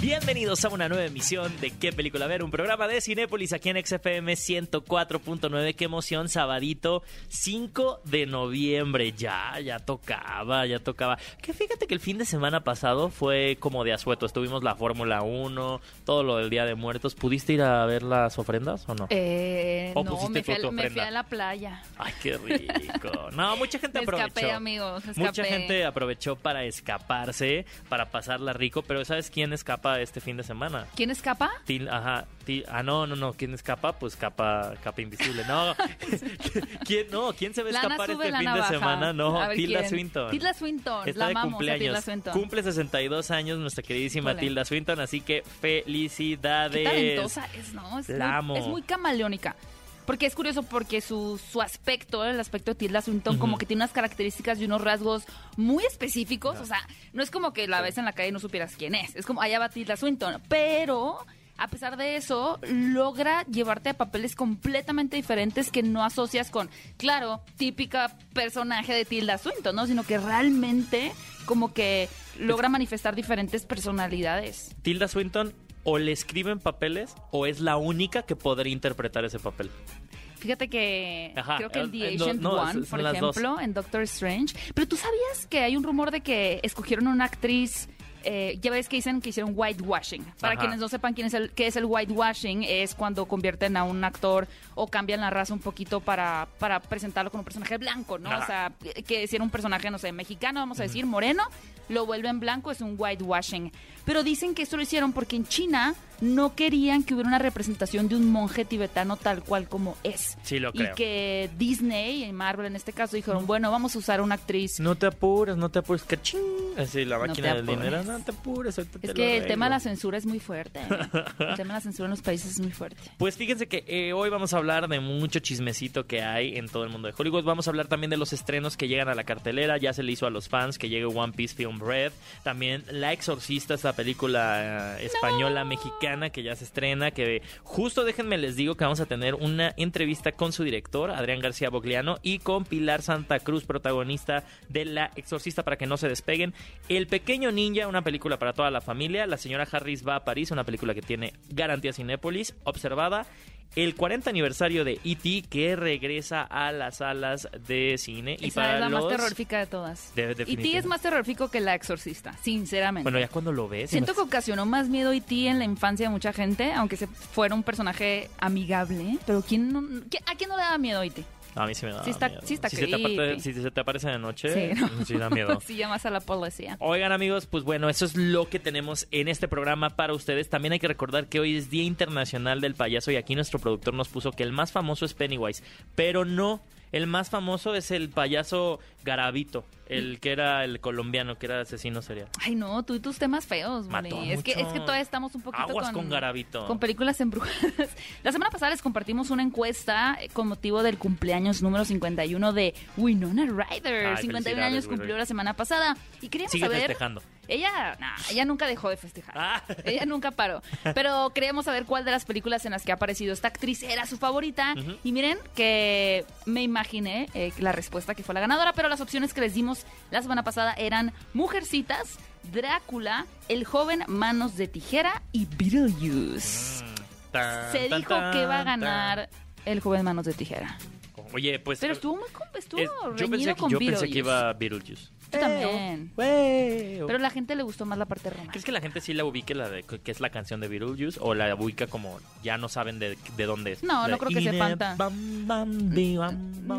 Bienvenidos a una nueva emisión de ¿Qué película ver? Un programa de Cinépolis aquí en XFM 104.9. ¡Qué emoción! Sabadito 5 de noviembre. Ya, ya tocaba, ya tocaba. Que fíjate que el fin de semana pasado fue como de asueto. Estuvimos la Fórmula 1, todo lo del Día de Muertos. ¿Pudiste ir a ver las ofrendas o no? Eh, ¿O no, pusiste me fui, a, me fui a la playa. Ay, qué rico. No, mucha gente Me aprovechó. escapé, amigos, Mucha gente aprovechó para escaparse, para pasarla rico. Pero ¿sabes quién escapa este fin de semana? ¿Quién escapa? Til- ajá, Til- ah, no, no, no, ¿quién escapa? Pues capa, capa invisible. No, ¿quién, no, ¿quién se va a escapar este fin navaja. de semana? No, ver, Tilda ¿quién? Swinton. Tilda Swinton, Está la de cumpleaños. Tilda. Cumple 62 años nuestra queridísima Híjole. Tilda Swinton, así que felicidades. Qué talentosa es, ¿no? Es, La muy, amo. es muy camaleónica. Porque es curioso porque su, su aspecto, el aspecto de Tilda Swinton, como que tiene unas características y unos rasgos muy específicos. O sea, no es como que la ves en la calle y no supieras quién es. Es como, allá va Tilda Swinton. Pero, a pesar de eso, logra llevarte a papeles completamente diferentes que no asocias con, claro, típica personaje de Tilda Swinton, ¿no? Sino que realmente como que logra manifestar diferentes personalidades. Tilda Swinton o le escriben papeles o es la única que podría interpretar ese papel. Fíjate que Ajá, creo que en The eh, Agent no, One, por dos. ejemplo, en Doctor Strange. Pero tú sabías que hay un rumor de que escogieron una actriz. Eh, ya ves que dicen que hicieron whitewashing. Para Ajá. quienes no sepan quién es el, qué es el whitewashing, es cuando convierten a un actor o cambian la raza un poquito para, para presentarlo como un personaje blanco, ¿no? Ajá. O sea, que si era un personaje, no sé, mexicano, vamos a decir, moreno, lo vuelven blanco, es un whitewashing. Pero dicen que esto lo hicieron porque en China no querían que hubiera una representación de un monje tibetano tal cual como es. Sí, lo Y creo. que Disney, y Marvel en este caso, dijeron, bueno, vamos a usar una actriz. No te apures, no te apures, que ching. Así la No máquina te del dinero. No te apures, te Es que el tema de la censura es muy fuerte. El tema de la censura en los países es muy fuerte. Pues fíjense que eh, hoy vamos a hablar de mucho chismecito que hay en todo el mundo de Hollywood. Vamos a hablar también de los estrenos que llegan a la cartelera. Ya se le hizo a los fans que llegue One Piece Film Red. También La Exorcista, esta película eh, española mexicana que ya se estrena. Que justo déjenme les digo que vamos a tener una entrevista con su director, Adrián García Bogliano, y con Pilar Santa Cruz, protagonista de La Exorcista, para que no se despeguen. El Pequeño Ninja, una película para toda la familia. La señora Harris va a París, una película que tiene garantía Cinépolis, observada. El 40 aniversario de E.T. que regresa a las salas de cine. y Esa para es la los... más terrorífica de todas. Y ti definitivamente. es más terrorífico que la exorcista, sinceramente. Bueno, ya cuando lo ves... Siento que ocasionó más miedo E.T. en la infancia de mucha gente, aunque se fuera un personaje amigable. Pero ¿quién no- ¿quién- ¿a quién no le da miedo E.T.? A mí sí me da Sí está- miedo. sí está si, se te aparte- si se te aparece de noche, Sí, ¿no? sí da miedo. si llamas a la policía. Oigan amigos, pues bueno, eso es lo que tenemos en este programa para ustedes. También hay que recordar que hoy es Día Internacional del Payaso y aquí nuestro productor nos puso que el más famoso es Pennywise, pero no, el más famoso es el payaso Garabito, el que era el colombiano, que era asesino serial. Ay, no, tú y tus temas feos, Mató. Es que, es que todavía estamos un poquito Aguas con, con Garabito. con películas embrujadas. La semana pasada les compartimos una encuesta eh, con motivo del cumpleaños número 51 de Winona Ryder. Ay, 51 felicidades, años cumplió la semana pasada. Y queríamos Sigue saber... festejando. Ella, nah, ella nunca dejó de festejar. Ah. Ella nunca paró. Pero queríamos saber cuál de las películas en las que ha aparecido esta actriz era su favorita. Y miren que me imaginé eh, la respuesta que fue la ganadora, pero las opciones que les dimos la semana pasada eran Mujercitas, Drácula, El joven Manos de Tijera y Beetlejuice. Tan, Se tan, dijo tan, que iba a ganar El joven Manos de Tijera. Oye, pues... Pero estuvo muy estuvo es- yo reñido pensé, que, con yo pensé que iba Beetlejuice. Yo también. Pero la gente le gustó más la parte romántica. ¿Crees que la gente sí la ubique la de que es la canción de Beetlejuice o la ubica como ya no saben de, de dónde es? No, no creo que sepan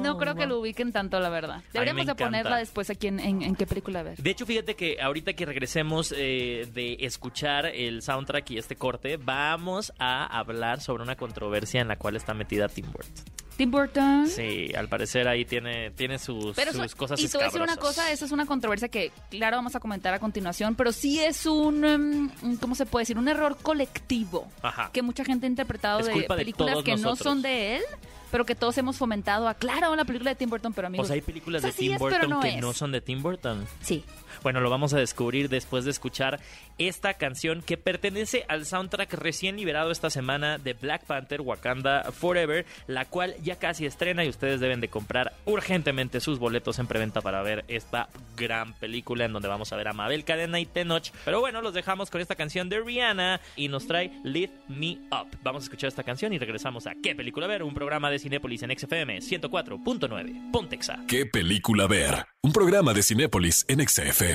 No creo que lo ubiquen tanto, la verdad. Deberíamos de ponerla después aquí en, en- en qué película ver. De hecho, fíjate que ahorita que regresemos eh, de escuchar el soundtrack y este corte, vamos a hablar sobre una controversia en la cual está metida Tim Burton. Tim Burton. Sí, al parecer ahí tiene, tiene sus, Pero sus eso- cosas y te voy a decir una cosa, eso es una controversia que, claro, vamos a comentar a continuación, pero sí es un, em, ¿cómo se puede decir? Un error colectivo Ajá. que mucha gente ha interpretado Es de de películas todos que no nosotros. son de él, pero que todos hemos fomentado a, claro, la película de Tim Burton, pero O amigos. sea, hay películas o de Tim es, Burton no que es. no son de Tim Burton. Sí. Bueno, lo vamos a descubrir después de escuchar esta canción que pertenece al soundtrack recién liberado esta semana de Black Panther Wakanda Forever, la cual ya casi estrena y ustedes deben de comprar urgentemente sus boletos en preventa para ver esta gran película en donde vamos a ver a Mabel Cadena y Tenoch. Pero bueno, los dejamos con esta canción de Rihanna y nos trae Lift Me Up. Vamos a escuchar esta canción y regresamos a ¿Qué película ver? Un programa de Cinépolis en XFM 104.9. Pontexa. ¿Qué película ver? Un programa de Cinépolis en XFM.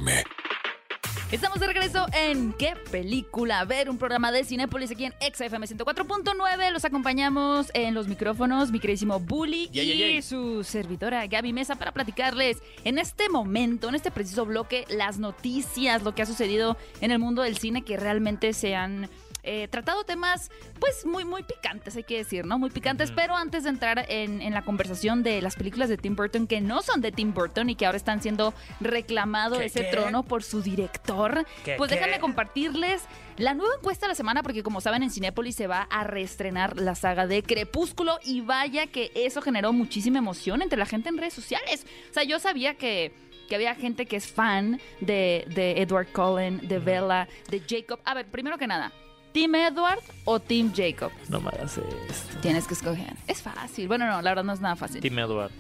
Estamos de regreso en ¿Qué película? ver un programa de Cinépolis aquí en XFM 104.9. Los acompañamos en los micrófonos, mi queridísimo Bully y su servidora Gaby Mesa para platicarles en este momento, en este preciso bloque, las noticias, lo que ha sucedido en el mundo del cine que realmente se han eh, tratado temas, pues muy, muy picantes, hay que decir, ¿no? Muy picantes, pero antes de entrar en, en la conversación de las películas de Tim Burton que no son de Tim Burton y que ahora están siendo reclamado ¿Qué, ese qué? trono por su director, ¿Qué, pues déjame compartirles la nueva encuesta de la semana, porque como saben, en Cinépolis se va a reestrenar la saga de Crepúsculo y vaya que eso generó muchísima emoción entre la gente en redes sociales. O sea, yo sabía que, que había gente que es fan de, de Edward Cullen, de Bella, de Jacob. A ver, primero que nada, ¿Team Edward o Team Jacob? No me hagas esto. Tienes que escoger. Es fácil. Bueno, no, la verdad no es nada fácil. Tim Edward.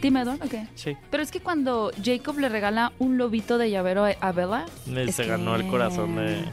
¿Team Edward? Ok. Sí. Pero es que cuando Jacob le regala un lobito de llavero a- Bella... Se ganó el corazón de...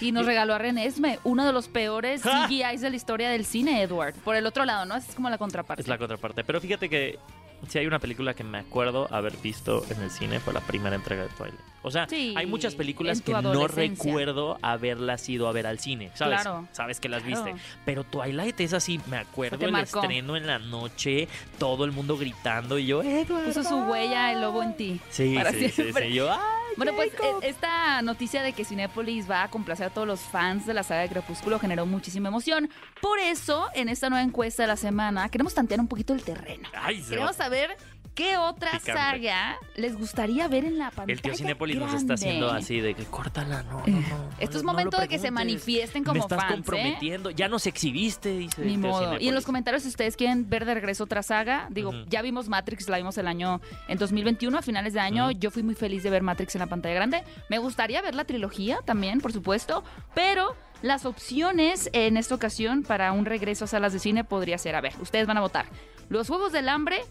Y nos regaló a René Esme, uno de los peores. CGIs de la historia del cine, Edward. Por el otro lado, ¿no? Es como la contraparte. Es la contraparte. Pero fíjate que si hay una película que me acuerdo haber visto en el cine fue la primera entrega de Twilight. O sea, Sí, hay muchas películas que no recuerdo haberlas ido a ver al cine, ¿sabes? Claro. Sabes que las Claro. viste. Pero Twilight es así, me acuerdo el marcó. estreno en la noche, todo el mundo gritando y yo, Edward. Puso su huella el lobo en ti. Sí, sí, sí, siempre. sí, yo, ¡ay, Bueno, pues Jacob! e- esta noticia de que Cinépolis va a complacer a todos los fans de la saga de Crepúsculo generó muchísima emoción. Por eso, en esta nueva encuesta de la semana, queremos tantear un poquito el terreno. Ay, Queremos saber qué otra Picante. saga les gustaría ver en la pantalla El tío Cinépolis nos está grande. haciendo así de que córtala, no, no, Eh, no. esto es no, no momento de que se manifiesten como Me estás fans, ¿eh? comprometiendo. Ya nos exhibiste, dice. Ni el tío modo. Y en los comentarios, si ustedes quieren ver de regreso otra saga, digo, ya vimos Matrix, la vimos el año en 2021, a finales de año. Yo fui muy feliz de ver Matrix en la pantalla grande. Me gustaría ver la trilogía también, por supuesto, pero las opciones en esta ocasión para un regreso a salas de cine podría ser, a ver, ustedes van a votar. Los Juegos del Hambre,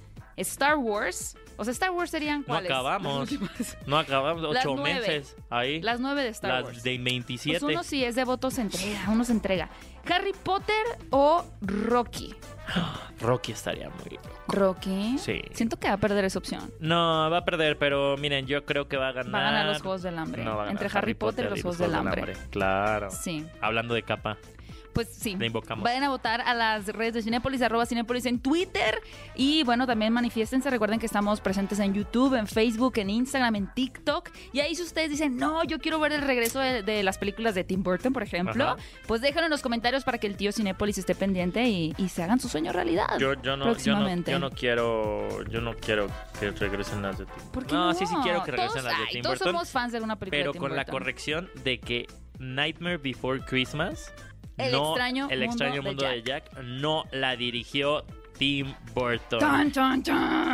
Star Wars, o sea, Star Wars serían No cuáles? acabamos. Las últimas. No acabamos, Las ocho nueve. meses ahí. Las nueve de Star Las Wars. de 27. Pues uno sí es de votos se entrega, uno se entrega. Harry Potter o Rocky. Rocky estaría muy. Rocky. Sí. Siento que va a perder esa opción. No, va a perder, pero miren, yo creo que va a ganar. Va a ganar los Juegos del Hambre. No, va a ganar Entre Harry Potter y los Juegos del Hambre. Claro. Sí. Hablando de capa, Pues sí. le invocamos. Vayan a votar a las redes de Cinépolis, arroba Cinépolis en Twitter. Y bueno, también manifiéstense. Recuerden que estamos presentes en YouTube, en Facebook, en Instagram, en TikTok. Y ahí si ustedes dicen, no, yo quiero ver el regreso de, de las películas de Tim Burton, por ejemplo, Ajá. pues déjenlo en los comentarios para que el tío Cinépolis esté pendiente y, y se hagan su sueño realidad. Yo, yo, no, yo, no, próximamente. yo no quiero yo no quiero que regresen las de Tim ¿Por qué no, no? sí, sí quiero que regresen Todos- las de ay, Tim todos Burton. somos fans de alguna película pero de Tim con la Burton. corrección de que Nightmare Before Christmas El no, extraño el mundo extraño de Jack. no la dirigió Tim Burton.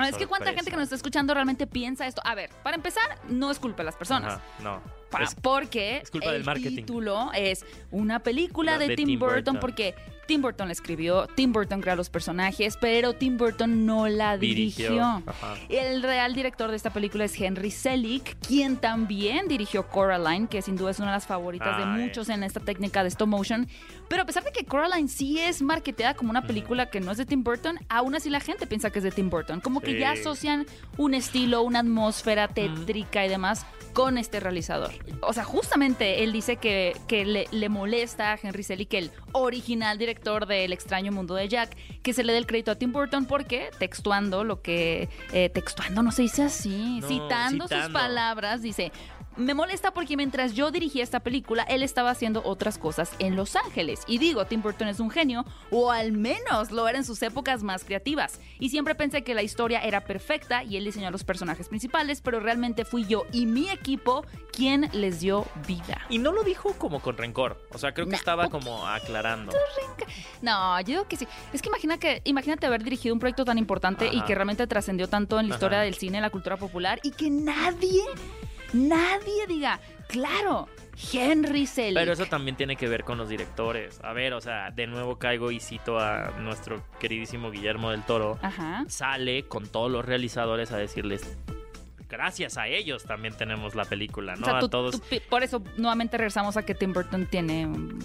Es que cuánta gente que nos está escuchando realmente piensa esto. A ver, para empezar, no es culpa de las personas. Ajá, no. Pa- Es- porque es culpa el del marketing. título es una película La de, de Tim, Tim Burton, Burton. porque Tim Burton la escribió, Tim Burton creó los personajes, pero Tim Burton no la dirigió. El real director de esta película es Henry Selick, quien también dirigió Coraline, que sin duda es una de las favoritas de muchos en esta técnica de stop motion. Pero a pesar de que Coraline sí es marketeada como una película que no es de Tim Burton, aún así la gente piensa que es de Tim Burton. Como que ya asocian un estilo, una atmósfera tétrica y demás con este realizador. O sea, justamente él dice que, que le, le molesta a Henry Selick, el original director de El extraño mundo de Jack, que se le dé el crédito a Tim Burton porque, textuando lo que... eh, textuando no se dice así, No, citando, sus palabras, dice... me molesta porque mientras yo dirigía esta película, él estaba haciendo otras cosas en Los Ángeles. Y digo, Tim Burton es un genio, o al menos lo era en sus épocas más creativas. Y siempre pensé que la historia era perfecta y él diseñó a los personajes principales, pero realmente fui yo y mi equipo quien les dio vida. Y no lo dijo como con rencor. O sea, creo que estaba como aclarando. No, yo digo que sí. Es que imagina que imagínate haber dirigido un proyecto tan importante y que realmente trascendió tanto en la historia del cine, la cultura popular y que nadie, nadie diga, claro, Henry Selick. Pero eso también tiene que ver con los directores. A ver, o sea, de nuevo caigo y cito a nuestro queridísimo Guillermo del Toro. Ajá. Sale con todos los realizadores a decirles, gracias a ellos también tenemos la película, ¿no? O sea, a todos tú por eso nuevamente regresamos a que Tim Burton tiene un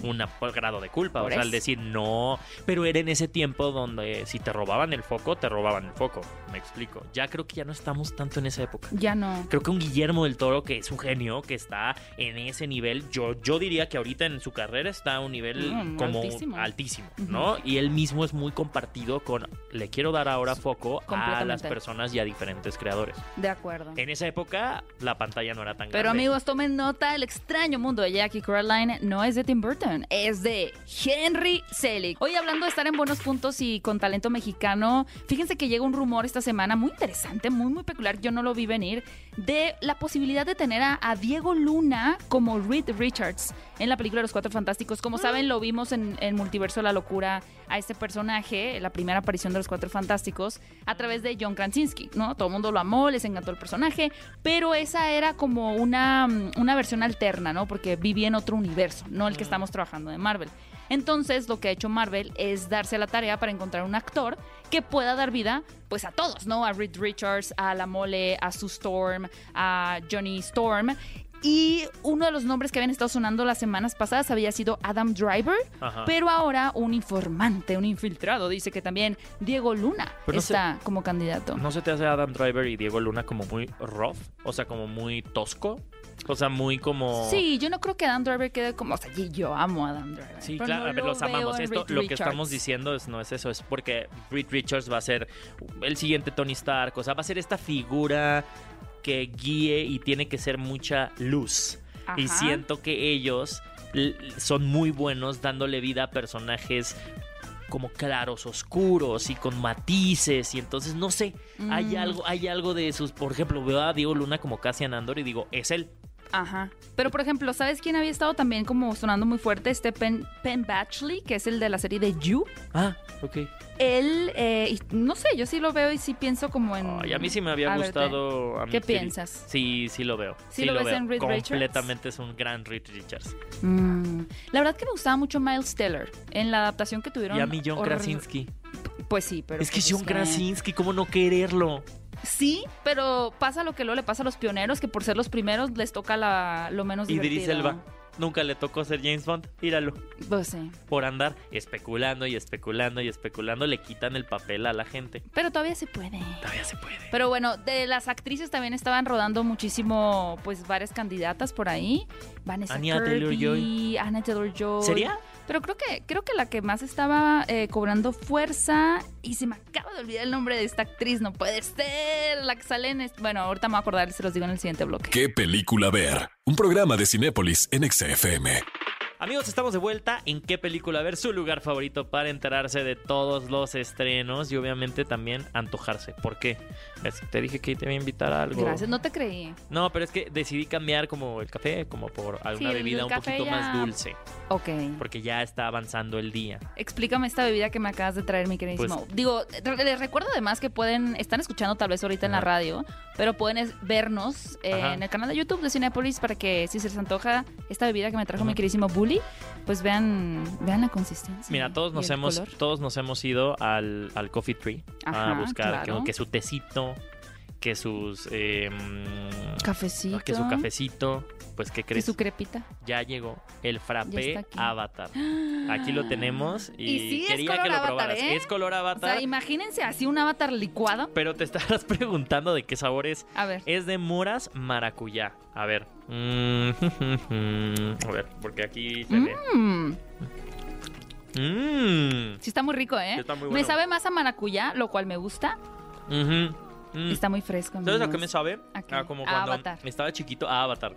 grado de culpa. O sea, al decir no, pero era en ese tiempo donde si te robaban el foco, te robaban el foco. Me explico. Ya creo que ya no estamos tanto en esa época. ya no. Creo que un Guillermo del Toro, que es un genio, que está en ese nivel, yo, yo diría que ahorita en su carrera está a un nivel Mm, como altísimo. altísimo. ¿no? Y él mismo es muy compartido con, le quiero dar ahora foco a las personas y a diferentes creadores. De acuerdo. En esa época la pantalla no era tan Pero grande. amigos, tomen nota, el extraño mundo de Jackie Caroline no es de Tim Burton, es de Henry Selick. Hoy hablando de estar en buenos puntos y con talento mexicano, fíjense que llega un rumor esta semana muy interesante, muy muy peculiar, yo no lo vi venir, de la posibilidad de tener a, a Diego Luna como Reed Richards en la película Los Cuatro Fantásticos. Como saben, lo vimos en, en Multiverso de la Locura a este personaje, la primera aparición de Los Cuatro Fantásticos, a través de John Krasinski, ¿no? Todo el mundo lo amó, les encantó el personaje, pero esa era como una, mm, una versión alterna, ¿no? Porque vivía en otro universo, no el que estamos trabajando de Marvel. Entonces, lo que ha hecho Marvel es darse la tarea para encontrar un actor que pueda dar vida, pues a todos, ¿no? A Reed Richards, a La Mole, a Sue Storm, a Johnny Storm. Y uno de los nombres que habían estado sonando las semanas pasadas había sido Adam Driver, Ajá. pero ahora un informante, un infiltrado, dice que también Diego Luna Pero no sé- está como candidato. ¿No se te hace Adam Driver y Diego Luna como muy rough? O sea, como muy tosco. O sea, muy como... Sí, yo no creo que Adam Driver quede como. O sea, yo amo a Adam Driver. Sí, claro, no a ver, lo los amamos. Esto, lo que estamos diciendo es, no es eso, es porque Reed Richards va a ser el siguiente Tony Stark, o sea, va a ser esta figura que guíe y tiene que ser mucha luz. Y siento que ellos son muy buenos dándole vida a personajes como claros, oscuros y con matices y entonces no sé, hay Mm. algo hay algo de sus, por ejemplo, veo a Diego Luna como Cassian Andor y digo, es él. Ajá. Pero, por ejemplo, ¿sabes quién había estado también como sonando muy fuerte? Este Penn, Penn Badgley, que es el de la serie de You. Ah, ok. Él, eh, no sé, yo sí lo veo y sí pienso como en... Ay, a mí sí me había A gustado. a mí ¿Qué piensas? Sí, sí lo veo. ¿Sí lo ves veo. en Reed Richards? Completamente es un gran Reed Richards. Mm. La verdad que me gustaba mucho Miles Teller en la adaptación que tuvieron. Y a mí John Krasinski. Pues sí, pero... es que pues John Krasinski, ¿cómo no quererlo? Sí, pero pasa lo que luego le pasa a los pioneros, que por ser los primeros les toca la, lo menos divertido. Idris Elba. Nunca le tocó ser James Bond. Míralo. Pues sí. Por andar especulando y especulando y especulando, le quitan el papel a la gente. Pero todavía se puede. Todavía se puede. Pero bueno, de las actrices también estaban rodando muchísimo, pues varias candidatas por ahí. Vanessa Anya Kirby, Taylor-Joy. Anna Taylor-Joy. ¿Sería? Pero creo que creo que la que más estaba eh, cobrando fuerza y se me acaba de olvidar el nombre de esta actriz, no puede ser, la que sale en est- bueno, ahorita me voy a acordar se los digo en el siguiente bloque. ¿Qué película ver? Un programa de Cinépolis en XFM. Amigos, estamos de vuelta. ¿En qué película ver? Su lugar favorito para enterarse de todos los estrenos y obviamente también antojarse. ¿Por qué? Es- te dije que te iba a invitar a algo. Gracias, no te creí. No, pero es que decidí cambiar como el café, como por alguna bebida un poquito ya- más dulce, Ok. porque ya está avanzando el día. Explícame esta bebida que me acabas de traer, mi queridísimo. Pues- Digo, les recuerdo además que pueden, están escuchando tal vez ahorita en la radio, pero pueden vernos eh, en el canal de YouTube de Cinepolis para que si se les antoja esta bebida que me trajo Ajá. mi queridísimo Bully, pues vean, vean la consistencia. Mira, todos nos hemos color. todos nos hemos ido al, al Coffee Tree a buscar claro. que, que su tecito, que sus eh, Cafecito. que su cafecito, pues qué crees, su crepita. ya llegó el frappé aquí. Avatar. Aquí lo tenemos y, Y sí, es quería color que lo avatar, probaras. ¿eh? Es color O avatar, sea, imagínense así un avatar licuado. pero te estarás preguntando de qué sabor es. A ver. Es de moras maracuyá. A ver. Mm, a ver, porque aquí se ve. Mm, Mm. sí está muy rico, ¿eh? Sí está muy Me bueno. sabe más a maracuyá, lo cual me gusta. Ujú. Mm. Está muy fresco. ¿Sabes a qué amigos. me sabe? ¿A qué? Ah, como A cuando Avatar. estaba chiquito, a Avatar.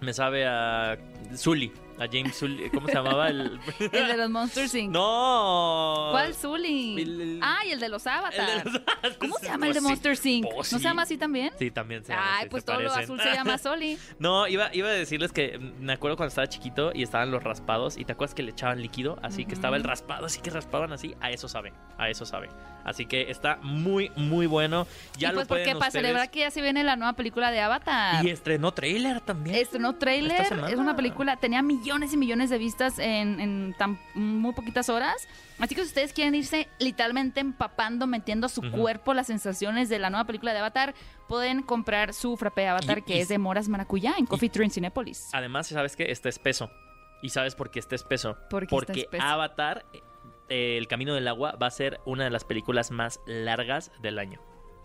Me sabe a Zully, a James Zully. ¿Cómo se llamaba? El... El de los Monsters Inc. no. ¿Cuál Zully? El- el- Ah, y el de los Avatar. El de los- ¿Cómo se llama el de Pues sí. Monsters Inc? Pues ¿No se llama así también? Sí, también se llama Ay, así, pues todo lo azul se llama Soli. No, iba, iba a decirles que me acuerdo cuando estaba chiquito y estaban los raspados y te acuerdas que le echaban líquido, así que estaba el raspado, así que raspaban así, a eso sabe, a eso sabe. Así que está muy, muy bueno. Ya y lo pues porque pueden para ustedes- celebrar que ya se viene la nueva película de Avatar. Y estrenó trailer también. Estrenó trailer, es una película, tenía millones y millones de vistas en, en tan muy poquitas horas. Así que si ustedes quieren irse literalmente empapando, metiendo a su cuerpo las sensaciones de la nueva película de Avatar, pueden comprar su frappé Avatar Y- que y- es de moras maracuyá en Coffee Tree en Cinépolis. Además, ¿sabes qué? Está espeso. ¿Y sabes por qué está espeso? ¿Por qué está Porque espeso? Avatar, eh, El Camino del Agua, va a ser una de las películas más largas del año.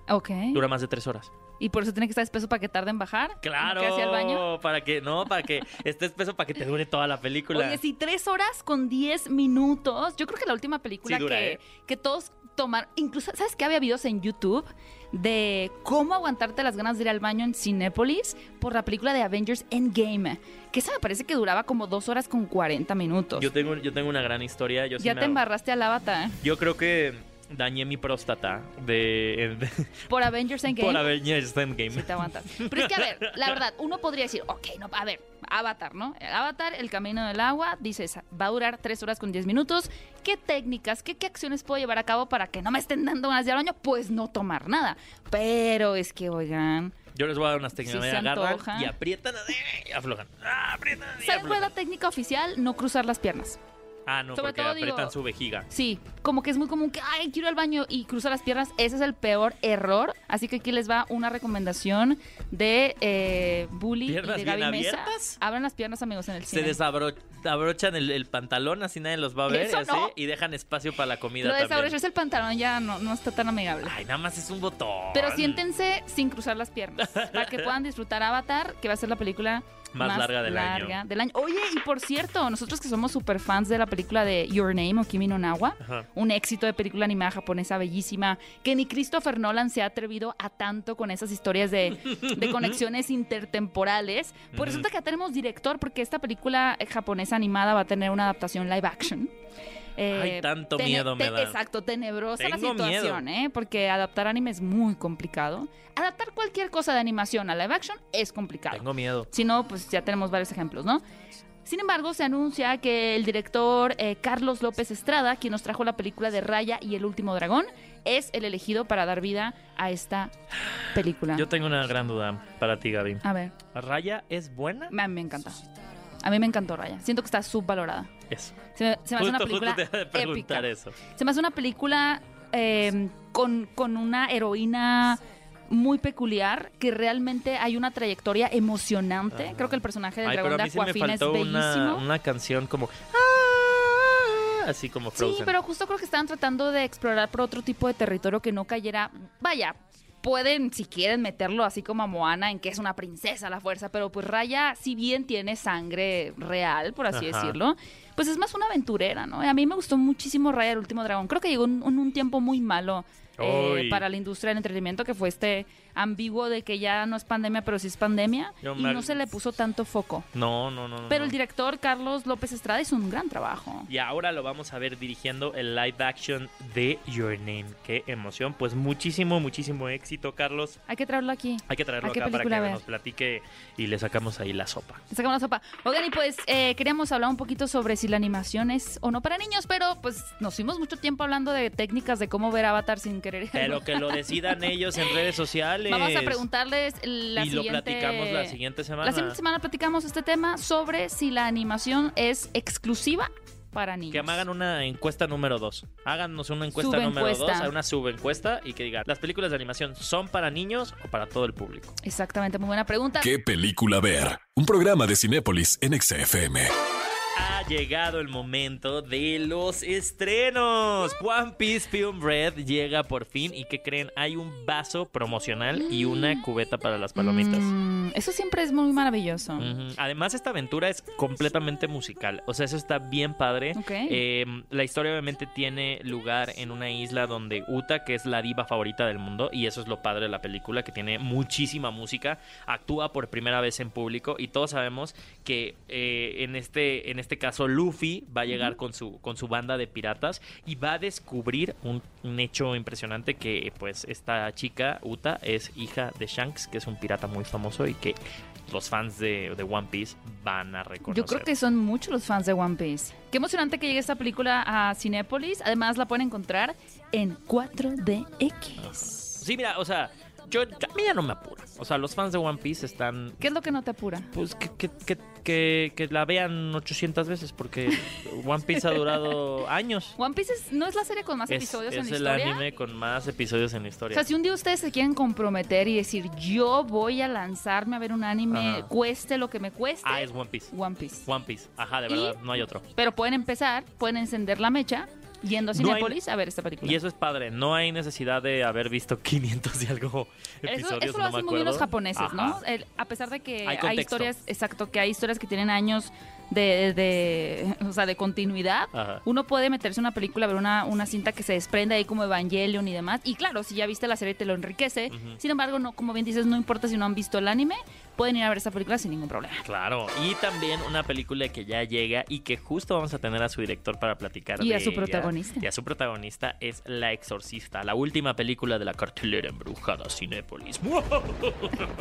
Ok. Dura más de tres horas. Y por eso tiene que estar espeso para que tarde en bajar. Claro. ¿Que hacia el baño? Para que, no, para que esté espeso para que te dure toda la película. Oye, sí, tres horas con diez minutos. Yo creo que la última película Sí dura, que, ¿eh? que todos tomaron. Incluso, ¿sabes qué? Había videos en YouTube de cómo aguantarte las ganas de ir al baño en Cinépolis por la película de Avengers Endgame. Que esa me parece que duraba como dos horas con 40 minutos. Yo tengo, yo tengo una gran historia. Yo ya me te hago- embarraste al avatar Yo creo que dañé mi próstata de, de- por Avengers Endgame. por Avengers Endgame. Sí, te aguantas. Pero es que, a ver, la verdad, uno podría decir, ok, no, a ver, Avatar, ¿no? El Avatar, el camino del agua, dices, va a durar tres horas con 10 minutos. ¿Qué técnicas, qué, qué acciones puedo llevar a cabo para que no me estén dando ganas de al baño? Pues no tomar nada. Pero es que, oigan, Yo les voy a dar unas técnicas. Sí agarran y aprietan y aflojan. Ah, aprietan y ¿saben cuál es la técnica oficial? No cruzar las piernas. Ah, no, Sobre porque todo, aprietan digo- su vejiga. Sí, como que es muy común que, ay, quiero ir al baño y cruza las piernas. Ese es el peor error. Así que aquí les va una recomendación de eh, Bully y ¿Piernas de bien Gaby Mesa. abiertas? Abran las piernas, amigos, en el Se cine. desabrochan el, el pantalón, así nadie los va a ver. Así, no. y dejan espacio para la comida Lo de también. desabrocharse el pantalón ya no, no está tan amigable. Ay, nada más es un botón. Pero siéntense sin cruzar las piernas para que puedan disfrutar Avatar, que va a ser la película Más larga del año. larga del año. Oye, y por cierto, nosotros que somos super fans de la película de Your Name o Kimi no Nawa, Ajá. un éxito de película animada japonesa bellísima, que ni Christopher Nolan se ha atrevido a tanto con esas historias de, de conexiones intertemporales. Pues resulta que ya tenemos director porque esta película japonesa animada va a tener una adaptación live action. Eh, Ay, tanto miedo me da. Exacto, tenebrosa la situación, ¿eh? Porque adaptar anime es muy complicado. Adaptar cualquier cosa de animación a live action es complicado. Tengo miedo. Si no, pues ya tenemos varios ejemplos, ¿no? Sin embargo, se anuncia que el director eh, Carlos López Estrada, quien nos trajo la película de Raya y el último dragón, es el elegido para dar vida a esta película. Yo tengo una gran duda para ti, Gaby. A ver, ¿Raya es buena? mí me encanta. A mí me encantó Raya. Siento que está subvalorada. Eso. Se me, se me hace una Justo- película justo épica. eso. Se me hace una película eh, con, con una heroína muy peculiar, que realmente hay una trayectoria emocionante. Creo que el personaje del Ay, dragón de sí Aquafina es bellísimo. una, una canción como... "Ah", Así como Frozen. Sí, pero justo creo que estaban tratando de explorar por otro tipo de territorio que no cayera. Vaya, pueden, si quieren, meterlo así como a Moana, en que es una princesa a la fuerza, pero pues Raya, si bien tiene sangre real, por así Ajá. decirlo, pues es más una aventurera, ¿no? A mí me gustó muchísimo Raya el último dragón. Creo que llegó en, un tiempo muy malo. eh, para la industria del entretenimiento que fue este ambiguo de que ya no es pandemia pero sí es pandemia Yo y me- no se le puso tanto foco No, no, no. no, pero el director Carlos López Estrada hizo un gran trabajo Y ahora lo vamos a ver dirigiendo el live action de Your Name. Qué emoción. Pues muchísimo, muchísimo éxito, Carlos. hay que traerlo aquí Hay que traerlo ¿A qué acá para que ver? nos platique y le sacamos ahí la sopa. Le sacamos la sopa. Oigan, y pues eh, queríamos hablar un poquito sobre si la animación es o no para niños, pero pues nos fuimos mucho tiempo hablando de técnicas de cómo ver Avatar sin querer. Pero que lo decidan ellos en redes sociales. Vamos a preguntarles la y lo siguiente... platicamos la siguiente semana. La siguiente semana platicamos este tema sobre si la animación es exclusiva para niños. Que me hagan una encuesta número 2. Háganos una encuesta número Subencuesta. 2, una subencuesta y que digan, ¿las películas de animación son para niños o para todo el público? Exactamente, muy buena pregunta. ¿Qué película ver? Un programa de Cinépolis en XFM. Ha llegado el momento de los estrenos. One Piece Film Red llega por fin. ¿Y qué creen? Hay un vaso promocional y una cubeta para las palomitas. Mm, eso siempre es muy maravilloso. Además, esta aventura es completamente musical. O sea, eso está bien padre. Eh, la historia obviamente tiene lugar en una isla donde Uta, que es la diva favorita del mundo, y eso es lo padre de la película, que tiene muchísima música, actúa por primera vez en público y todos sabemos que eh, en, este, en este caso Luffy va a llegar con, su, con su banda de piratas y va a descubrir un, un hecho impresionante que pues esta chica, Uta, es hija de Shanks, que es un pirata muy famoso y que los fans de, de One Piece van a reconocer. Yo creo que son muchos los fans de One Piece. Qué emocionante que llegue esta película a Cinépolis. Además, la pueden encontrar en 4DX. Sí, mira, o sea, yo, a mí ya no me apura. O sea, los fans de One Piece están... ¿Qué es lo que no te apura? Pues que, que, que, que, que la vean 800 veces porque One Piece ha durado años. One Piece es- no es la serie con más Es, episodios es en la el historia. anime con más episodios en la O historia. sea, si un día ustedes se quieren comprometer y decir, yo voy a lanzarme a ver un anime, Ajá. cueste lo que me cueste, Ah, es One Piece. One Piece. One Piece. Ajá, de Y- verdad, no hay otro. Pero pueden empezar, pueden encender la mecha yendo a No hay- a ver esta película. Y eso es padre. No hay necesidad de haber visto 500 y algo Eso, episodios. eso lo no hacen muy bien los japoneses, Ajá. ¿no? El- a pesar de que Hay hay, historias, exacto, que hay historias que tienen años de, de- o sea, de continuidad, Ajá. uno puede meterse en una película, ver una, una cinta que se desprende ahí como Evangelion y demás. Y claro, si ya viste la serie te lo enriquece. Sin embargo, no, como bien dices, no importa si no han visto el anime, pueden ir a ver esta película sin ningún problema. Claro, y también una película que ya llega y que justo vamos a tener a su director para platicar Y de a su ella. protagonista. Y a su protagonista es La Exorcista, la última película de la cartelera embrujada Cinépolis.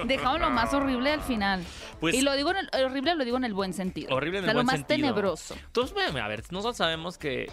Dejamos lo más horrible al final. Pues- y lo digo en el, horrible lo digo en el buen sentido. Horrible en O sea, el lo más sentido. tenebroso. Entonces, bueno, a ver, nosotros sabemos que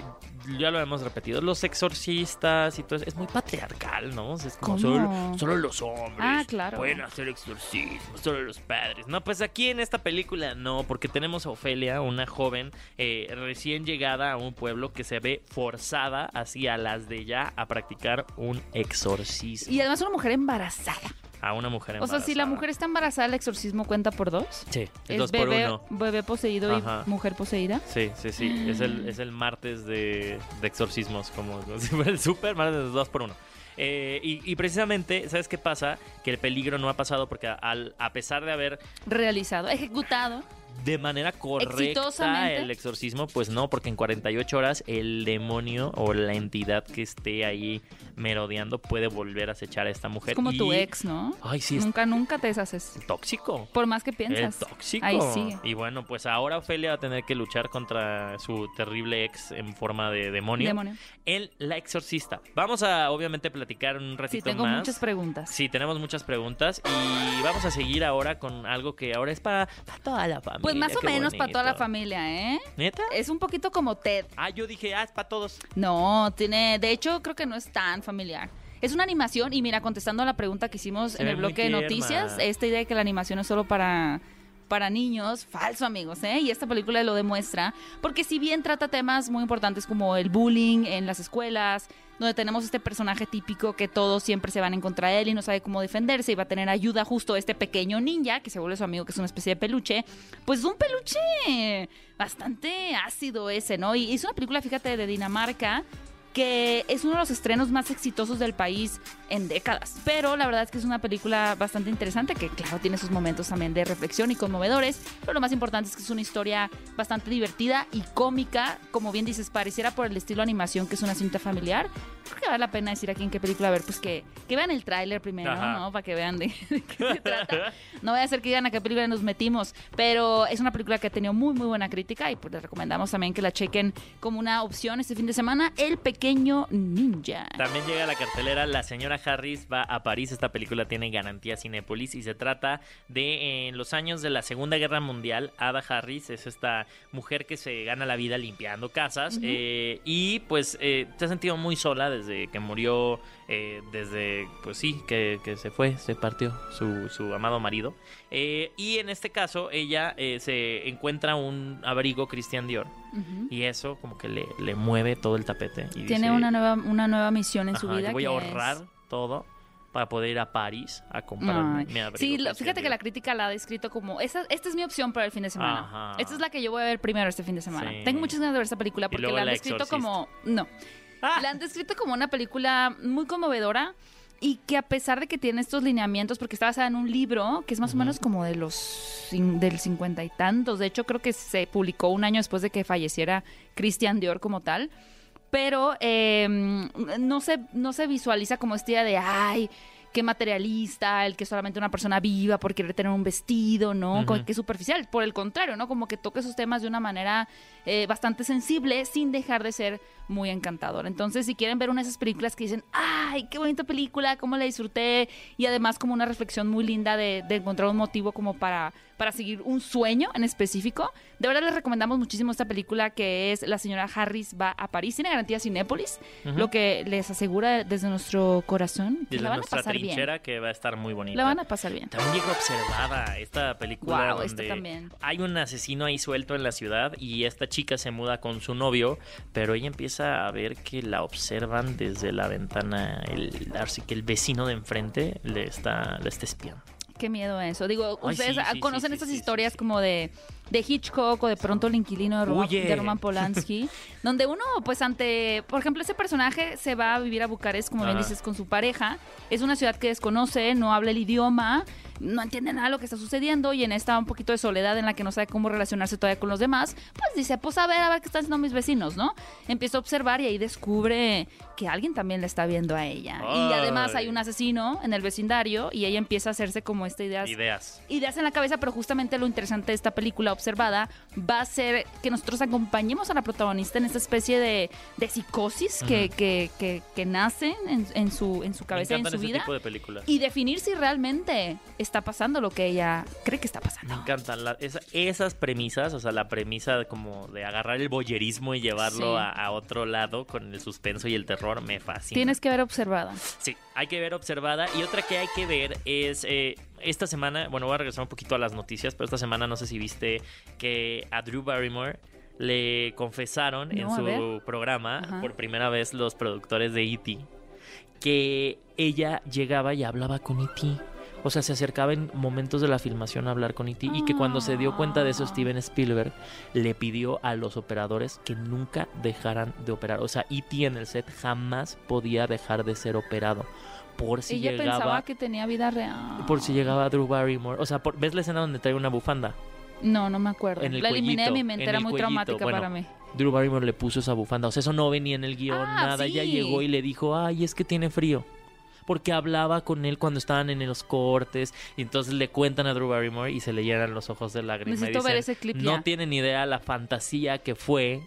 ya lo hemos repetido, los exorcistas y todo eso, es muy patriarcal, ¿no? O sea, es solo, solo los hombres Ah, claro. pueden hacer exorcismos, solo los padres. No, pues aquí en esta película no, porque tenemos a Ofelia, una joven eh, recién llegada a un pueblo que se ve forzada hacia las de ya a practicar un exorcismo Y además una mujer embarazada. A una mujer O embarazada. sea, si la mujer está embarazada, el exorcismo cuenta por dos. Sí, es, Es dos por uno. bebé poseído Ajá. y mujer poseída. Sí, sí, sí. Es el, es el martes de, de exorcismos, como, el super martes de dos por uno. Eh, y, y precisamente, ¿sabes qué pasa? Que el peligro no ha pasado porque al, a pesar de haber Realizado, ejecutado. De manera correcta el exorcismo, pues no, porque en 48 horas el demonio o la entidad que esté ahí merodeando puede volver a acechar a esta mujer. Es como tu ex, ¿no? Ay, sí, Nunca, nunca te deshaces. tóxico. Por más que piensas. tóxico. Ahí sigue. Y bueno, pues ahora Ofelia va a tener que luchar contra su terrible ex en forma de demonio. Demonio. En La Exorcista. Vamos a obviamente platicar un Sí, ratito tengo más. muchas preguntas. Sí, tenemos muchas preguntas y vamos a seguir ahora con algo que ahora es para, para toda la familia. Pues más o menos para toda la familia, ¿eh? ¿Neta? Es un poquito como Ted. Ah, yo dije, ah, es para todos. No, tiene. De hecho, creo que no es tan familiar. Es una animación y mira, contestando a la pregunta que hicimos Se en el bloque de noticias, esta idea de que la animación es solo para para niños, falso amigos, ¿eh? Y esta película lo demuestra, porque si bien trata temas muy importantes como el bullying en las escuelas, donde tenemos este personaje típico que todos siempre se van en contra de él y no sabe cómo defenderse y va a tener ayuda justo este pequeño ninja que se vuelve su amigo que es una especie de peluche, pues es un peluche bastante ácido ese, ¿no? Y es una película, fíjate, de Dinamarca que es uno de los estrenos más exitosos del país en décadas. Pero la verdad es que es una película bastante interesante que, claro, tiene sus momentos también de reflexión y conmovedores. Pero lo más importante es que es una historia bastante divertida y cómica. Como bien dices, pareciera por el estilo animación que es una cinta familiar. Creo que vale la pena decir aquí en qué película ver, pues que, que vean el tráiler primero, Ajá. ¿no? Para que vean de, de qué se trata. No vaya a ser que digan a qué película nos metimos. Pero es una película que ha tenido muy, muy buena crítica y pues les recomendamos también que la chequen como una opción este fin de semana. El pequeño ninja. También llega a la cartelera La señora Harris va a París. Esta película tiene garantía Cinépolis y se trata de en los años de la Segunda Guerra Mundial. Ada Harris es esta mujer que se gana la vida limpiando casas eh, y pues eh, se ha sentido muy sola desde que murió, eh, desde pues sí, que, que se fue, se partió su, su amado marido. Eh, y en este caso ella eh, se encuentra un abrigo Christian Dior y eso como que le, le mueve todo el tapete. Y Tiene dice, una nueva, una nueva misión en su vida. yo voy a ahorrar es- todo para poder ir a París a comprar Ay. mi abrigo. Sí, lo- fíjate que la crítica la ha descrito como, esa, esta es mi opción para el fin de semana. Ajá. Esta es la que yo voy a ver primero este fin de semana. Sí. Tengo muchas ganas de ver esta película porque luego la han La descrito como... No. La han descrito como una película muy conmovedora y que a pesar de que tiene estos lineamientos, porque está basada en un libro que es más o menos como de los del cincuenta y tantos, de hecho creo que se publicó un año después de que falleciera Christian Dior como tal, pero eh, no, se, no se visualiza como esta idea de, ay, qué materialista, el que solamente una persona viva por querer tener un vestido, ¿no? Que superficial. Por el contrario, ¿no? Como que toca esos temas de una manera eh, bastante sensible sin dejar de ser muy encantador. Entonces, si quieren ver una de esas películas que dicen, ay, qué bonita película, cómo la disfruté, y además como una reflexión muy linda de, de encontrar un motivo como para, para seguir un sueño en específico, de verdad les recomendamos muchísimo esta película que es La señora Harris va a París. Tiene garantía Cinépolis, Ujú. lo que les asegura desde nuestro corazón que Desde la van a pasar bien. trinchera que va a estar muy bonita. La van a pasar bien. También llega observada esta película esta donde también. hay un asesino ahí suelto en la ciudad y esta chica se muda con su novio, pero ella empieza a ver que la observan desde la ventana, el, así que el vecino de enfrente le está, le está espiando. Qué miedo eso. Digo, Ay, ustedes sí, sí, conocen sí, estas historias como de, de Hitchcock o de pronto el inquilino de, Roman, Huye. de Roman Polanski, donde uno, pues ante, por ejemplo, ese personaje se va a vivir a Bucarest, como bien dices, con su pareja. Es una ciudad que desconoce, no habla el idioma, no entiende nada de lo que está sucediendo y en esta un poquito de soledad en la que no sabe cómo relacionarse todavía con los demás, pues dice, pues a ver, a ver qué están haciendo mis vecinos, ¿no? Empieza a observar y ahí descubre que alguien también la está viendo a ella. Y Ay. además hay un asesino en el vecindario y ella empieza a hacerse como esta idea Ideas. ideas en la cabeza, pero justamente lo interesante de esta película observada va a ser que nosotros acompañemos a la protagonista en esta especie de, de psicosis que, que, que- que nace en, en su, en su Me cabeza y en encantan su ese vida. tipo de películas. Y definir si realmente está pasando lo que ella cree que está Me pasando. encantan la- esa- esas premisas, o sea, la premisa de como de agarrar el boyerismo y llevarlo Sí. a, a otro lado con el suspenso y el terror, me fascina. Tienes que ver observada. Sí, hay que ver observada. Y otra que hay que ver es eh, esta semana, bueno, voy a regresar un poquito a las noticias, pero esta semana no sé si viste que a Drew Barrymore le confesaron en No, su programa Ajá. por primera vez los productores de E.T. que ella llegaba y hablaba con E.T. O sea, se acercaba en momentos de la filmación a hablar con E.T. y que cuando se dio cuenta de eso Ah. Steven Spielberg le pidió a los operadores que nunca dejaran de operar. O sea, E.T. en el set jamás podía dejar de ser operado. Por si ella llegaba... pensaba que tenía vida real. Por si llegaba Drew Barrymore. O sea, por- ¿ves la escena donde trae una bufanda? No, no me acuerdo. En el la eliminé de mi mente, en era el muy cuellito. traumática Bueno, para mí. Drew Barrymore le puso esa bufanda. O sea, eso no venía en el guion, Ah, nada. Ella sí. llegó y le dijo, ay, es que tiene frío. Porque hablaba con él cuando estaban en los cortes. Y entonces le cuentan a Drew Barrymore y se le llenan los ojos de lágrimas. Necesito ver dicen, ese clip No ya. tienen idea la fantasía que fue.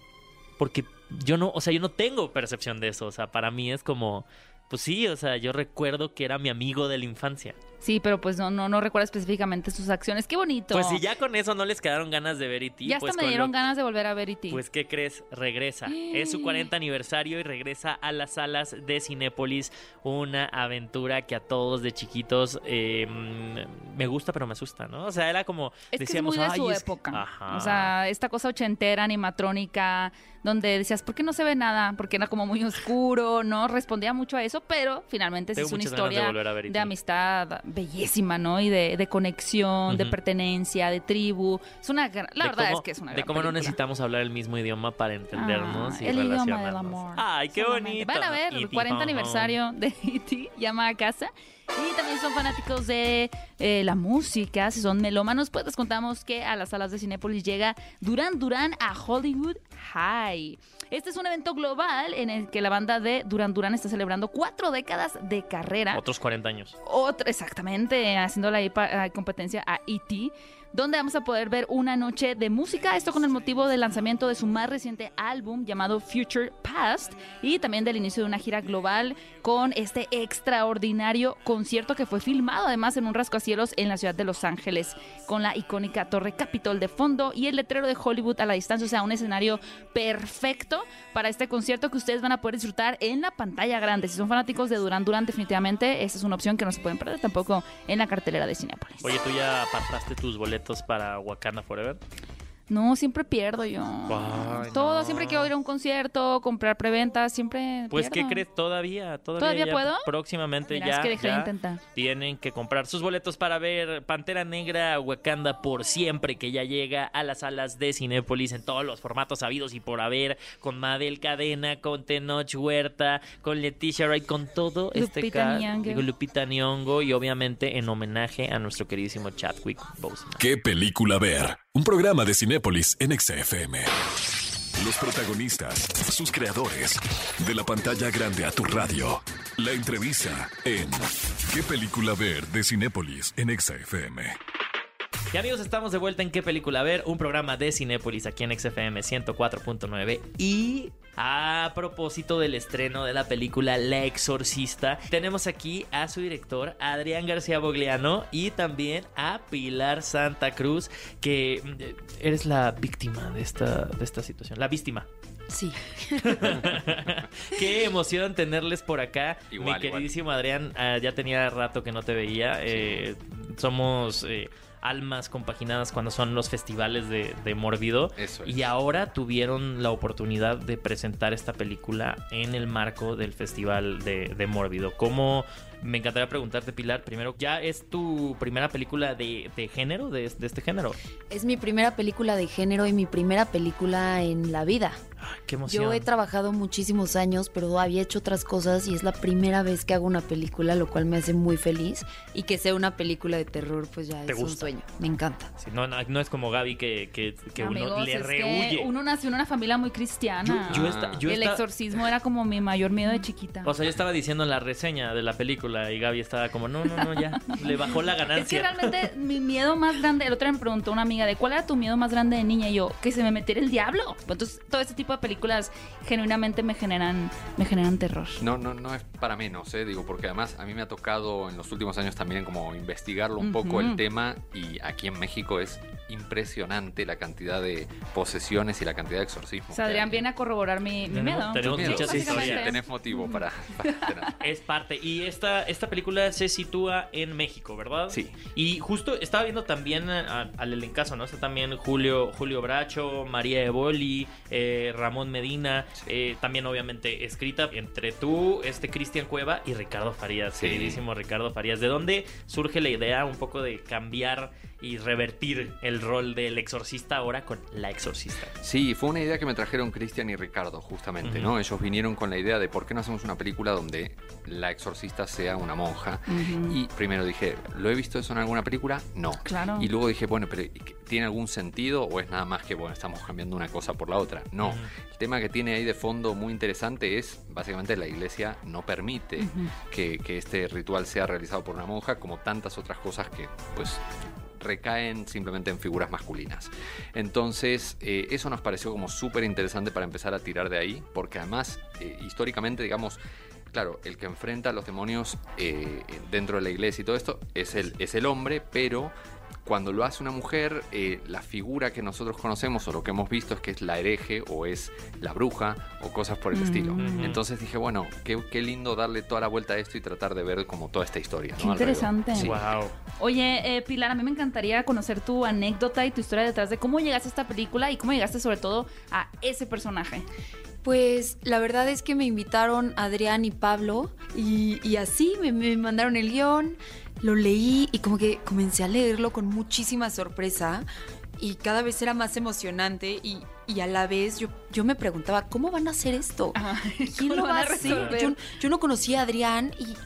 Porque yo no, o sea, yo no tengo percepción de eso. O sea, para mí es como, pues sí, o sea, yo recuerdo que era mi amigo de la infancia. Sí, pero pues no, no, no recuerdo específicamente sus acciones. Qué bonito. Pues si ya con eso no les quedaron ganas de ver E.T. Ya hasta pues me con dieron lo- ganas de volver a ver E.T. Pues, ¿qué crees? Regresa. Es su 40 aniversario y regresa a las salas de Cinépolis. Una aventura que a todos de chiquitos eh, mm, me gusta, pero me asusta, ¿no? O sea, era como. Es que es decíamos, muy de "Ay, su es que-". época. Ajá. O sea, esta cosa ochentera, animatrónica, donde decías, ¿por qué no se ve nada? Porque era como muy oscuro, ¿no? Respondía mucho a eso, pero finalmente sí es una de historia de E.T.. amistad bellísima, ¿no? Y de, de conexión, de pertenencia, de tribu. Es una gran- La De verdad cómo- es que es una De gran cómo no necesitamos hablar el mismo idioma para entendernos Ah, y el idioma del relacionarnos. amor. Ay, qué Solamente. bonito. Van a ver, el E.T. 40 Home Home. aniversario de E.T. llama a casa. Y también son fanáticos de eh, la música, si son melómanos, pues les contamos que a las salas de Cinépolis llega Duran Duran a Hollywood High. Este es un evento global en el que la banda de Duran Duran está celebrando cuatro décadas de carrera. Otros 40 años. Otra, exactamente, haciéndole ahí pa- a competencia a E.T., donde vamos a poder ver una noche de música, esto con el motivo del lanzamiento de su más reciente álbum llamado Future Past y también del inicio de una gira global con este extraordinario concierto que fue filmado además en un rascacielos en la ciudad de Los Ángeles, con la icónica Torre Capitol de fondo y el letrero de Hollywood a la distancia, o sea, un escenario perfecto para este concierto que ustedes van a poder disfrutar en la pantalla grande. Si son fanáticos de Duran Duran, definitivamente esta es una opción que no se pueden perder tampoco en la cartelera de Cinepolis. Oye, ¿tú ya apartaste tus boletos para Wakanda Forever? No, siempre pierdo yo. Ay, Todo, no. siempre quiero ir a un concierto, comprar preventa, siempre Pues, ¿qué pierdo. crees? Todavía, todavía. ¿Todavía ya puedo? Próximamente Mira, ya, es que dejé de ya intentar. tienen que comprar sus boletos para ver Pantera Negra Wakanda por siempre, que ya llega a las salas de Cinépolis en todos los formatos habidos y por haber, con Mabel Cadena, con Tenoch Huerta, con Leticia Wright, con todo este cast, digo, Lupita Nyong'o y obviamente en homenaje a nuestro queridísimo Chadwick Boseman. ¿Qué película ver? Un programa de Cinépolis en XFM. Los protagonistas, sus creadores, de la pantalla grande a tu radio. La entrevista en ¿Qué película ver? de Cinépolis en XFM. Y amigos, estamos de vuelta en ¿Qué película ver? Un programa de Cinépolis aquí en XFM 104.9 y a propósito del estreno de la película La Exorcista, tenemos aquí a su director Adrián García Bogliano y también a Pilar Santa Cruz, que mm, eres la víctima de esta, de esta situación, la víctima. Sí. Qué emoción tenerles por acá. Igual, Mi igual. queridísimo Adrián, ah, ya tenía rato que no te veía. Eh, somos eh, almas compaginadas cuando son los festivales de, de Mórbido. Eso es. Y ahora tuvieron la oportunidad de presentar esta película en el marco del festival de, de Mórbido. ¿Cómo? Me encantaría preguntarte, Pilar, primero, ¿ya es tu primera película de, de género, de, de este género? Es mi primera película de género y mi primera película en la vida. ¡Qué emoción! Yo he trabajado muchísimos años, pero había hecho otras cosas y es la primera vez que hago una película, lo cual me hace muy feliz. Y que sea una película de terror, pues ya ¿Te es un sueño. Me encanta. Sí, no, no, no es como Gaby que, que, que uno le rehuye. uno nació en una familia muy cristiana. Yo, yo esta- yo el esta- exorcismo era como mi mayor miedo de chiquita. O sea, yo estaba diciendo la reseña de la película y Gaby estaba como, no, no, no, ya, le bajó la es que ganancia. realmente mi miedo más grande, el otro día me preguntó una amiga de cuál era tu miedo más grande de niña y yo, que se me metiera el diablo. Entonces, todo este tipo de películas genuinamente me generan, me generan terror. No, no, no es para menos, ¿eh? digo, porque además a mí me ha tocado en los últimos años también como investigarlo un poco el tema y aquí en México es impresionante la cantidad de posesiones y la cantidad de exorcismos. O sea, que Adrián hay. viene a corroborar mi, mi miedo. tenemos Miedo. muchas Sí, historias. tenés motivo para. Es parte. Y esta, esta película se sitúa en México, ¿verdad? Sí. Y justo estaba viendo también a- al elencazo, ¿no? Está también Julio, Julio Bracho, María Evoli, eh, Ramón Medina. eh, también, obviamente, escrita entre tú, este Cristian Cueva y Ricardo Farías, Sí. queridísimo Ricardo Farías. ¿De dónde surge la idea un poco de cambiar y revertir el rol del exorcista ahora con la exorcista? Sí, fue una idea que me trajeron Cristian y Ricardo, justamente. ¿no? Ellos vinieron con la idea de por qué no hacemos una película donde la exorcista sea una monja. Y primero dije, ¿lo he visto eso en alguna película? No. Claro. Y luego dije, bueno, pero ¿y qué- ¿tiene algún sentido o es nada más que, bueno, estamos cambiando una cosa por la otra? No. El tema que tiene ahí de fondo muy interesante es, básicamente, la iglesia no permite que, que este ritual sea realizado por una monja, como tantas otras cosas que, pues recaen simplemente en figuras masculinas. Entonces, eh, eso nos pareció como súper interesante para empezar a tirar de ahí, porque además, eh, históricamente, digamos, claro, el que enfrenta a los demonios eh, dentro de la iglesia y todo esto es el, es el hombre, pero cuando lo hace una mujer, eh, la figura que nosotros conocemos o lo que hemos visto es que es la hereje o es la bruja o cosas por el Mm. estilo. Entonces dije, bueno, qué, qué lindo darle toda la vuelta a esto y tratar de ver como toda esta historia. Qué interesante. Sí. Wow. Oye, eh, Pilar, a mí me encantaría conocer tu anécdota y tu historia detrás de cómo llegaste a esta película y cómo llegaste sobre todo a ese personaje. Pues la verdad es que me invitaron Adrián y Pablo y, y así me, me mandaron el guion, lo leí y como que comencé a leerlo con muchísima sorpresa y cada vez era más emocionante y, y a la vez yo, yo me preguntaba, ¿cómo van a hacer esto? ¿Quién ¿Cómo lo va a hacer? yo no conocía a Adrián y,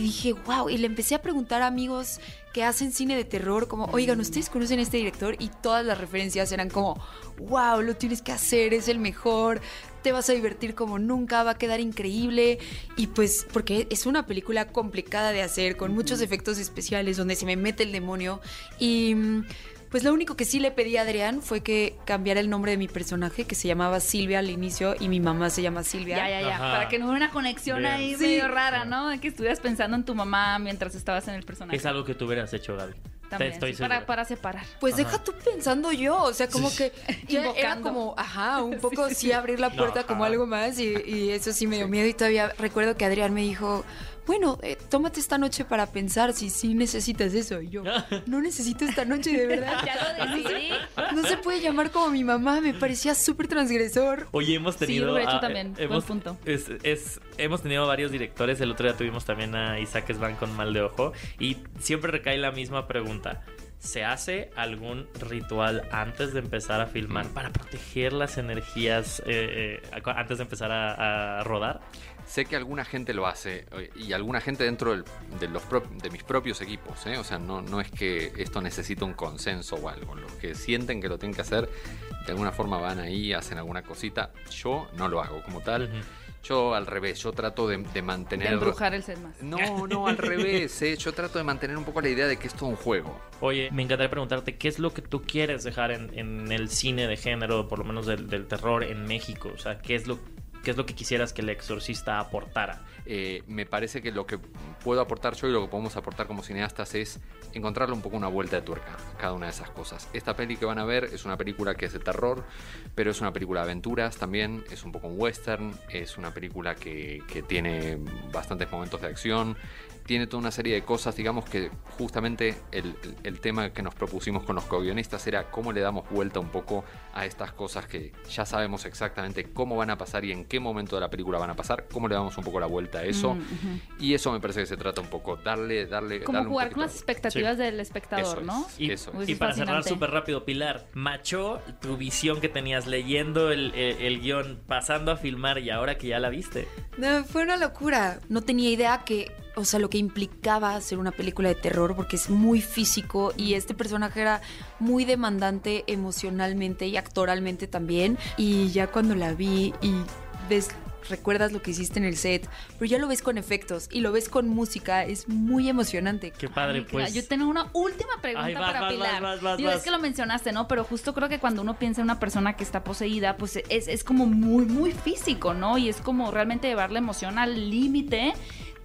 y dije, wow, y le empecé a preguntar a amigos que hacen cine de terror, como, oigan, ¿ustedes conocen a este director? Y todas las referencias eran como, wow, lo tienes que hacer, es el mejor, te vas a divertir como nunca, va a quedar increíble. Y pues, porque es una película complicada de hacer, con muchos efectos especiales, donde se me mete el demonio. Y mm, pues lo único que sí le pedí a Adrián fue que cambiara el nombre de mi personaje, que se llamaba Silvia al inicio, y mi mamá se llama Silvia. Ya, ya, ya. Ajá. Para que no hubiera una conexión Bien. ahí Sí. medio rara, ¿no? Que estuvieras pensando en tu mamá mientras estabas en el personaje. Es algo que tú hubieras hecho, Gaby. También, Te estoy sí, seguro. para, para separar. Pues Ajá. deja tú pensando yo, o sea, como que era como, ajá, un poco Sí, sí, sí, sí. abrir la No, puerta como ajá. algo más y, y eso sí me dio miedo y todavía recuerdo que Adrián me dijo, bueno, eh, tómate esta noche para pensar si sí necesitas eso. Y yo, no necesito esta noche, de verdad. Ya lo decidí. No se puede llamar como mi mamá, me parecía súper transgresor. Oye, hemos Sí, tenido. lo hubiera hecho también, eh, buen hemos, punto. es- es- hemos tenido varios directores. El otro día tuvimos también a Isaac Svan con mal de ojo. Y siempre recae la misma pregunta. ¿Se hace algún ritual antes de empezar a filmar para proteger las energías eh, eh, antes de empezar a, a rodar? Sé que alguna gente lo hace eh, y alguna gente dentro del- de, los prop- de mis propios equipos. ¿eh? O sea, no, no es que esto necesita un consenso o algo. Los que sienten que lo tienen que hacer, de alguna forma van ahí, hacen alguna cosita. Yo no lo hago como tal. Yo al revés, yo trato de, de De mantener... embrujar el set más. No, no, al revés. ¿eh? Yo trato de mantener un poco la idea de que esto es un juego. Oye, me encantaría preguntarte qué es lo que tú quieres dejar en, en el cine de género, por lo menos del, del terror en México. O sea, ¿qué es lo, qué es lo que quisieras que el exorcista aportara? Eh, me parece que lo que puedo aportar yo y lo que podemos aportar como cineastas es encontrarle un poco una vuelta de tuerca a cada una de esas cosas. Esta peli que van a ver es una película que es de terror, pero es una película de aventuras también, es un poco un western, es una película que, que tiene bastantes momentos de acción, tiene toda una serie de cosas, digamos que justamente el, el- el tema que nos propusimos con los co-guionistas era cómo le damos vuelta un poco a estas cosas que ya sabemos exactamente cómo van a pasar y en qué momento de la película van a pasar, cómo le damos un poco la vuelta a eso. Mm. Y eso me parece que se trata un poco, darle, darle, Como darle un jugar con las expectativas del espectador, Eso ¿no? es. Y, Eso es. y para cerrar súper rápido, Pilar, macho tu visión que tenías leyendo el, el- el guion, pasando a filmar y ahora que ya la viste. No, fue una locura. No tenía idea que, o sea, lo que implicaba hacer una película de terror, porque es muy físico y este personaje era muy demandante emocionalmente y actoralmente también. Y ya cuando la vi y ves, recuerdas lo que hiciste en el set, pero ya lo ves con efectos y lo ves con música, es muy emocionante. Qué padre, Ay, pues. Yo tengo una última pregunta Ay, vas, para vas, Pilar. vas, vas, Digo, vas. es que lo mencionaste, ¿no? Pero justo creo que cuando uno piensa en una persona que está poseída, pues es, es como muy, muy físico, ¿no? Y es como realmente llevar la emoción al límite.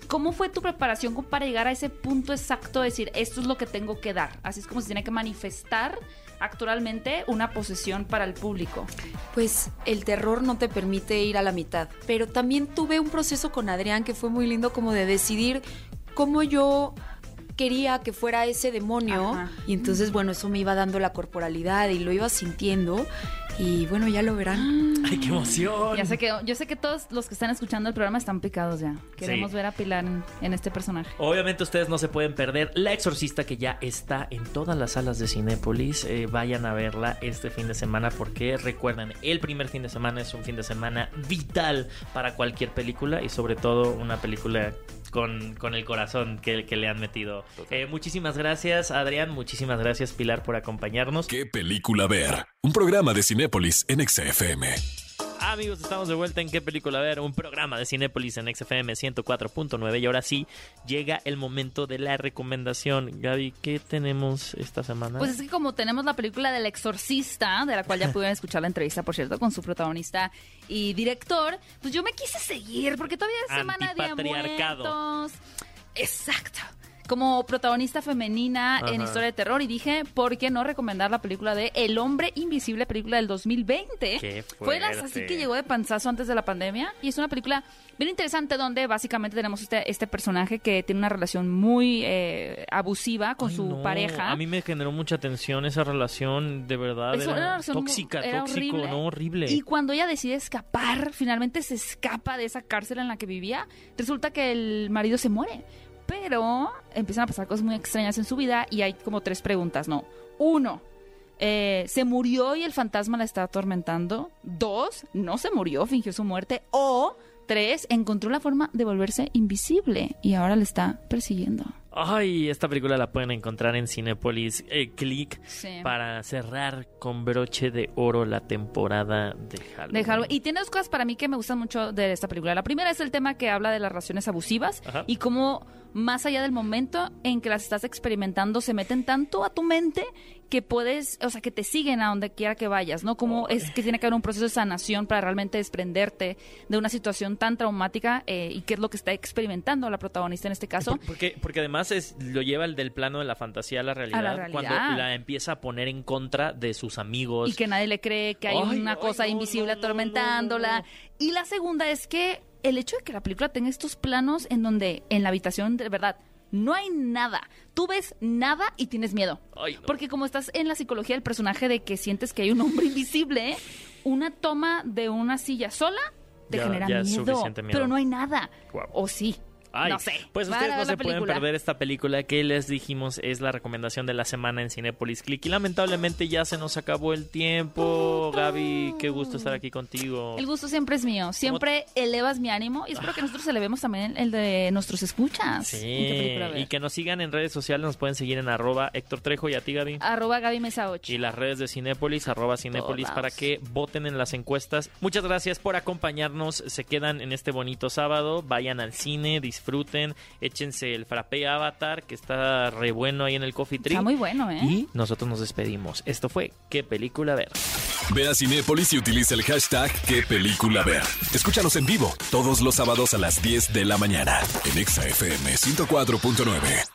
¿Cómo fue tu preparación para llegar a ese punto exacto de decir, esto es lo que tengo que dar? Así es como se tiene que manifestar actualmente una posesión para el público. Pues el terror no te permite ir a la mitad. Pero también tuve un proceso con Adrián que fue muy lindo como de decidir cómo yo quería que fuera ese demonio. Ajá. Y entonces, bueno, eso me iba dando la corporalidad y lo iba sintiendo. Y bueno, ya lo verán. ¡Ay, qué emoción! Ya sé que, yo sé que todos los que están escuchando el programa están picados ya. Queremos Sí. ver a Pilar en, en este personaje. Obviamente ustedes no se pueden perder La Exorcista que ya está en todas las salas de Cinépolis. Eh, vayan a verla este fin de semana porque recuerden, el primer fin de semana es un fin de semana vital para cualquier película y sobre todo una película con, con el corazón que, que le han metido. Eh, muchísimas gracias Adrián, muchísimas gracias Pilar por acompañarnos. ¿Qué película ver? Un programa de Cinépolis en XFM. Amigos, estamos de vuelta en qué película ver, un programa de Cinépolis en XFM 104.9 y ahora sí llega el momento de la recomendación. Gaby, ¿qué tenemos esta semana? Pues es que como tenemos la película del exorcista, de la cual ya pudieron escuchar la entrevista, por cierto, con su protagonista y director, pues yo me quise seguir, porque todavía es semana de muertos. Exacto. Como protagonista femenina en historia de terror y dije, ¿por qué no recomendar la película de El hombre invisible, película del 2020? Qué Fue las así que llegó de panzazo antes de la pandemia y es una película bien interesante donde básicamente tenemos este, este personaje que tiene una relación muy eh, abusiva con Ay, su no, pareja. A mí me generó mucha tensión esa relación, de verdad. Es una era relación tóxica, era tóxico, horrible. no horrible. Y cuando ella decide escapar, finalmente se escapa de esa cárcel en la que vivía, resulta que el marido se muere. Pero empiezan a pasar cosas muy extrañas en su vida y hay como tres preguntas, ¿no? Uno, eh, ¿se murió y el fantasma la está atormentando? Dos, no se murió, fingió su muerte. O tres, encontró la forma de volverse invisible y ahora le está persiguiendo. Ay, esta película la pueden encontrar en Cinepolis eh, Click Sí. para cerrar con broche de oro la temporada de Halloween. de Halloween. Y tiene dos cosas para mí que me gustan mucho de esta película. La primera es el tema que habla de las relaciones abusivas Ajá. y cómo más allá del momento en que las estás experimentando se meten tanto a tu mente que puedes, o sea, que te siguen a donde quiera que vayas, ¿no? Como es que tiene que haber un proceso de sanación para realmente desprenderte de una situación tan traumática eh, y qué es lo que está experimentando la protagonista en este caso. Por- Porque, porque además es, lo lleva el del plano de la fantasía a la realidad, A la realidad. cuando la empieza a poner en contra de sus amigos. y que nadie le cree que hay Ay, una ay, cosa no, invisible no, no, no, atormentándola. Y la segunda es que el hecho de que la película tenga estos planos en donde en la habitación de verdad no hay nada. Tú ves nada y tienes miedo. Ay, no. Porque como estás en la psicología del personaje de que sientes que hay un hombre invisible, una toma de una silla sola te Ya- genera ya es miedo, suficiente miedo. Pero no hay nada. O sí. Ay, no sé. Pues ustedes no se pueden perder esta película que les dijimos es la recomendación de la semana en Cinepolis Click. Y lamentablemente ya se nos acabó el tiempo. Gaby, qué gusto estar aquí contigo. El gusto siempre es mío. Siempre elevas mi ánimo y espero que nosotros elevemos también el de nuestros escuchas. Sí, y que nos sigan en redes sociales, nos pueden seguir en arroba Héctor Trejo y a ti, Gaby. Arroba Gaby Mesa 8. Y las redes de Cinépolis, arroba Cinépolis, para que voten en las encuestas. Muchas gracias por acompañarnos. Se quedan en este bonito sábado. Vayan al cine, disfruten, échense el frappé Avatar, que está re bueno ahí en el Coffee Tree. Está muy bueno, ¿eh? Y nosotros nos despedimos. Esto fue ¿Qué película ver? Ve a Cinépolis y utiliza el hashtag qué película ver. Escúchanos en vivo todos los sábados a las 10 de la mañana en Exa FM 104.9.